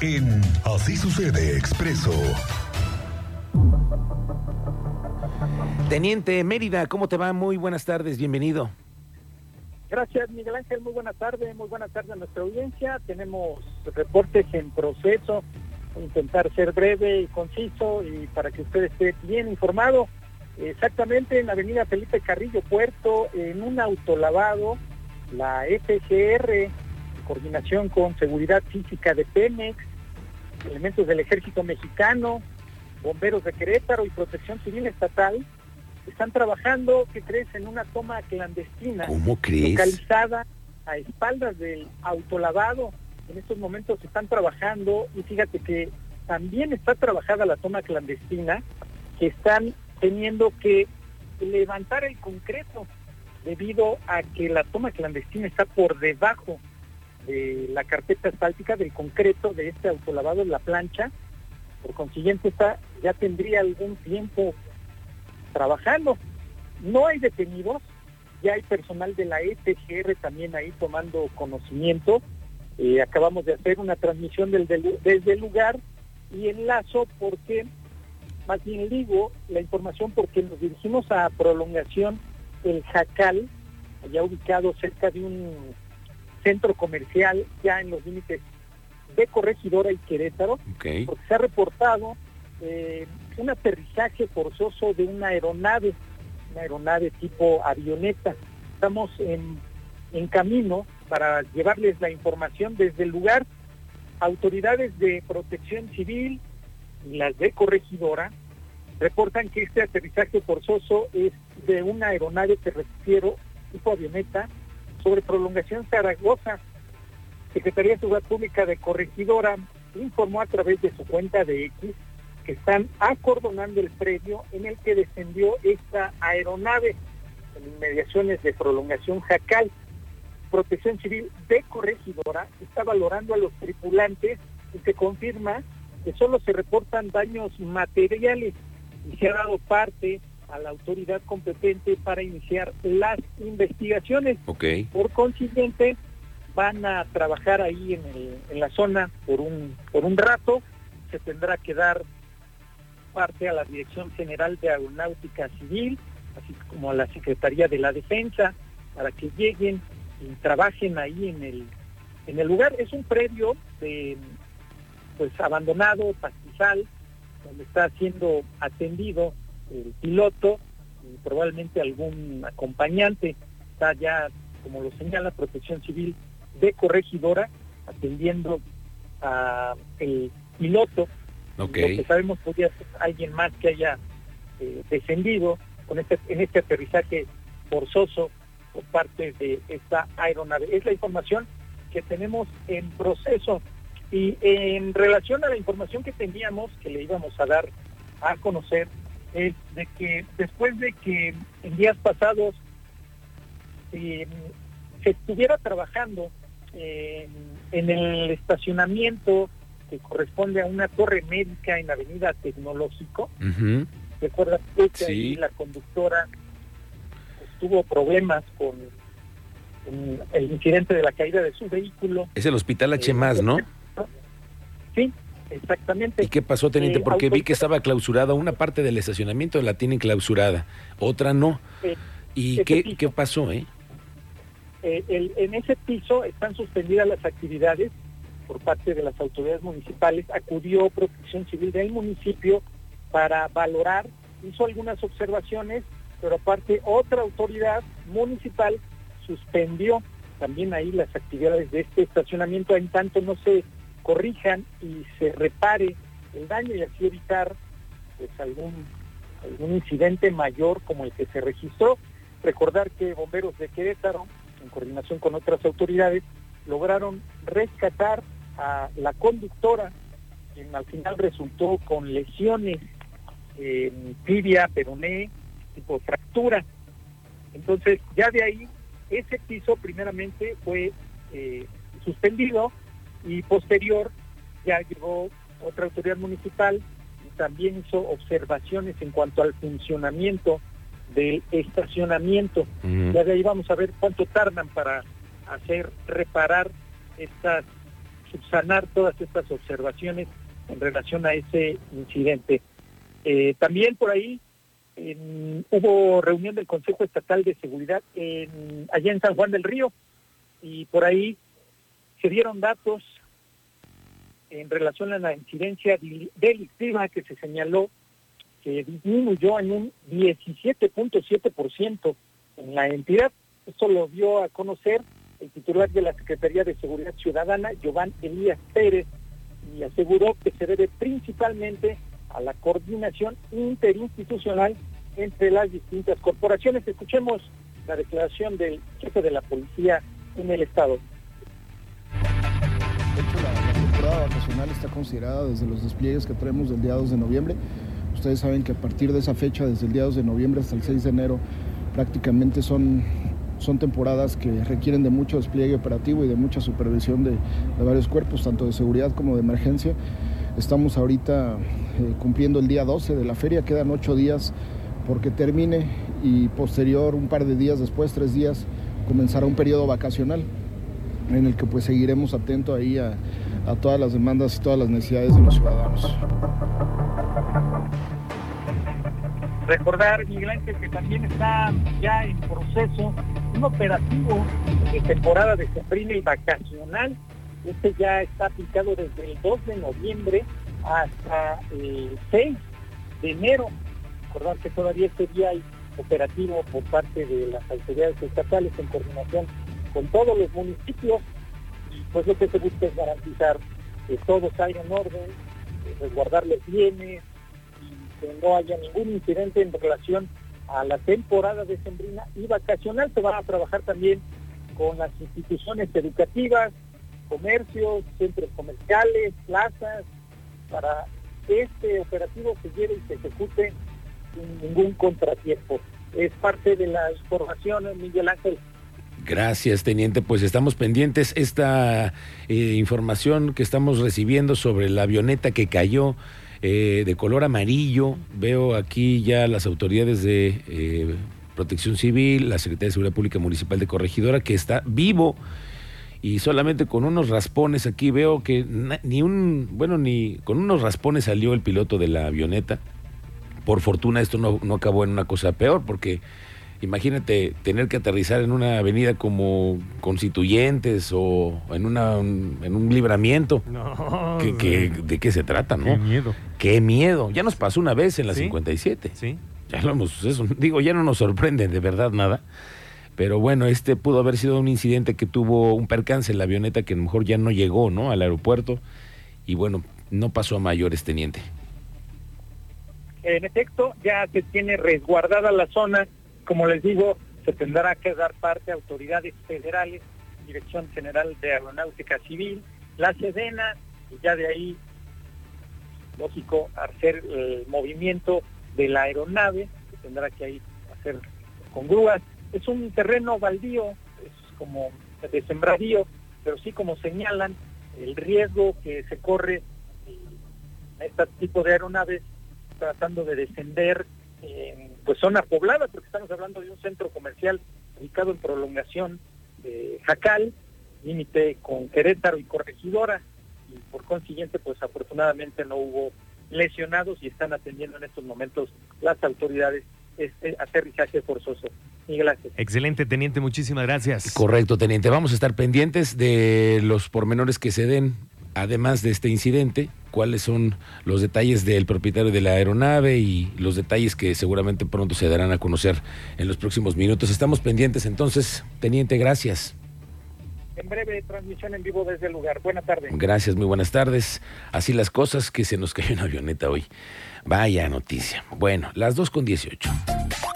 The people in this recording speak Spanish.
en Así sucede expreso. Teniente Mérida, ¿cómo te va? Muy buenas tardes, bienvenido. Gracias, Miguel Ángel. Muy buenas tardes. Muy buenas tardes a nuestra audiencia. Tenemos reportes en proceso. Voy a intentar ser breve y conciso y para que usted esté bien informado. Exactamente en la avenida Felipe Carrillo Puerto, en un autolavado, la FGR, en coordinación con Seguridad Física de Pemex, elementos del Ejército Mexicano, bomberos de Querétaro y Protección Civil Estatal, están trabajando, ¿qué crees?, en una toma clandestina. ¿Cómo crees? Localizada a espaldas del autolavado. En estos momentos están trabajando y fíjate que también está trabajada la toma clandestina, que están teniendo que levantar el concreto debido a que la toma clandestina está por debajo de la carpeta asfáltica del concreto de este autolavado en la plancha. Por consiguiente, está, ya tendría algún tiempo trabajando. No hay detenidos, ya hay personal de la ETGR también ahí tomando conocimiento. Eh, acabamos de hacer una transmisión desde el lugar y enlazo porque, más bien digo la información porque nos dirigimos a prolongación El Jacal, allá ubicado cerca de un centro comercial ya en los límites de Corregidora y Querétaro, Okay. porque se ha reportado eh, un aterrizaje forzoso de una aeronave, una aeronave tipo avioneta. Estamos en, en camino para llevarles la información desde el lugar. Autoridades de protección civil y las de corregidora reportan que este aterrizaje forzoso es de una aeronave que refiero tipo avioneta sobre prolongación Zaragoza. Secretaría de Seguridad Pública de Corregidora informó a través de su cuenta de X que están acordonando el predio en el que descendió esta aeronave en inmediaciones de prolongación Jacal. Protección Civil de Corregidora está valorando a los tripulantes y se confirma que solo se reportan daños materiales y se ha dado parte a la autoridad competente para iniciar las investigaciones. Ok. Por consiguiente, van a trabajar ahí en, el- en la zona por un, por un rato. Se tendrá que dar parte a la Dirección General de Aeronáutica Civil, así como a la Secretaría de la Defensa, para que lleguen y trabajen ahí en el, en el lugar. Es un predio de, pues abandonado, pastizal, donde está siendo atendido el piloto y probablemente algún acompañante. Está ya, como lo señala Protección Civil de Corregidora, atendiendo a el piloto. Ok. Lo que sabemos podría ser alguien más que haya eh, descendido con este, en este aterrizaje forzoso por parte de esta aeronave. Es la información que tenemos en proceso. Y en relación a la información que teníamos, que le íbamos a dar a conocer, es de que después de que en días pasados eh, se estuviera trabajando eh, en el estacionamiento que corresponde a una torre médica en Avenida Tecnológico, recuerda usted que Sí. la conductora pues, tuvo problemas con, con el incidente de la caída de su vehículo. Es el hospital H Eh, ¿no? Sí, exactamente. ¿Y qué pasó, teniente? Eh, Porque vi que estaba clausurada. Una parte del estacionamiento la tienen clausurada, otra no. Eh, ¿Y qué, piso. qué pasó, eh? Eh, el- en ese piso están suspendidas las actividades por parte de las autoridades municipales. Acudió Protección Civil del municipio para valorar, hizo algunas observaciones, pero aparte otra autoridad municipal suspendió también ahí las actividades de este estacionamiento en tanto no se corrijan y se repare el daño y así evitar pues algún algún incidente mayor como el que se registró. Recordar que bomberos de Querétaro, en coordinación con otras autoridades, lograron rescatar a la conductora, quien al final resultó con lesiones en tibia, peroné, tipo fractura. Entonces, ya de ahí, ese piso primeramente fue eh, suspendido y posterior ya llegó otra autoridad municipal y también hizo observaciones en cuanto al funcionamiento del estacionamiento. Ya de ahí vamos a ver cuánto tardan para hacer reparar estas subsanar todas estas observaciones en relación a ese incidente. Eh, también por ahí hubo reunión del Consejo Estatal de Seguridad en, allá en San Juan del Río y por ahí se dieron datos en relación a la incidencia delictiva que se señaló que disminuyó en un 17.7% en la entidad. Esto lo dio a conocer el titular de la Secretaría de Seguridad Ciudadana, Giovanni Elías Pérez, y aseguró que se debe principalmente a la coordinación interinstitucional entre las distintas corporaciones. Escuchemos la declaración del jefe de la policía en el estado. De hecho, la, temporada vacacional está considerada desde los despliegues que traemos del día 2 de noviembre. Ustedes saben que a partir de esa fecha, desde el día 2 de noviembre hasta el 6 de enero, prácticamente son, son temporadas que requieren de mucho despliegue operativo y de mucha supervisión de, de varios cuerpos, tanto de seguridad como de emergencia. Estamos ahorita eh, cumpliendo el día 12 de la feria, quedan ocho días porque termine y posterior, un par de días después, tres días, comenzará un periodo vacacional en el que pues seguiremos atentos ahí a, a todas las demandas y todas las necesidades de los ciudadanos. Recordar, Miguel Ángel, que también está ya en proceso un operativo de temporada de sembrina y vacacional. Este ya está aplicado desde el 2 de noviembre hasta el 6 de enero. Recordar que todavía este día hay operativo por parte de las autoridades estatales en coordinación con todos los municipios pues lo que se busca es garantizar que todo salga en orden, resguardar los bienes y que no haya ningún incidente en relación a la temporada de sembrina y vacacional. Se van a trabajar también con las instituciones educativas, comercios, centros comerciales, plazas, para este operativo se lleve y se ejecute sin ningún contratiempo. Es parte de la información, Miguel Ángel. Gracias, teniente. Pues estamos pendientes. Esta eh, información que estamos recibiendo sobre la avioneta que cayó eh, de color amarillo. Veo aquí ya las autoridades de eh, Protección Civil, la Secretaría de Seguridad Pública Municipal de Corregidora, que está vivo y solamente con unos raspones aquí veo que ni un, bueno, ni con unos raspones salió el piloto de la avioneta. Por fortuna esto no, no acabó en una cosa peor, porque imagínate tener que aterrizar en una avenida como Constituyentes o en, una, en un libramiento. No, ¿De qué se trata, no? Qué miedo. Qué miedo. Ya nos pasó una vez en la 57. Sí. Ya lo hemos, eso, digo, ya no nos sorprende de verdad nada. Pero bueno, este pudo haber sido un incidente que tuvo un percance en la avioneta que a lo mejor ya no llegó, ¿no? Al aeropuerto. Y bueno, no pasó a mayores, teniente. En efecto, ya se tiene resguardada la zona. Como les digo, se tendrá que dar parte a autoridades federales, Dirección General de Aeronáutica Civil, la Sedena, y ya de ahí, lógico, hacer el movimiento de la aeronave, se tendrá que ahí hacer con grúas. Es un terreno baldío, es como de sembradío, pero sí como señalan, el riesgo que se corre a este tipo de aeronaves tratando de descender en pues zona poblada, porque estamos hablando de un centro comercial ubicado en prolongación de Jacal, límite con Querétaro y Corregidora, y por consiguiente, pues afortunadamente no hubo lesionados y están atendiendo en estos momentos las autoridades este aterrizaje forzoso. Excelente, teniente, muchísimas gracias. Correcto, teniente. Vamos a estar pendientes de los pormenores que se den, además de este incidente, cuáles son los detalles del propietario de la aeronave y los detalles que seguramente pronto se darán a conocer en los próximos minutos. Estamos pendientes entonces, teniente, gracias. En breve, transmisión en vivo desde el lugar. Buenas tardes. Gracias, muy buenas tardes. Así las cosas que se nos cayó una avioneta hoy. Vaya noticia. Bueno, las dos con 18.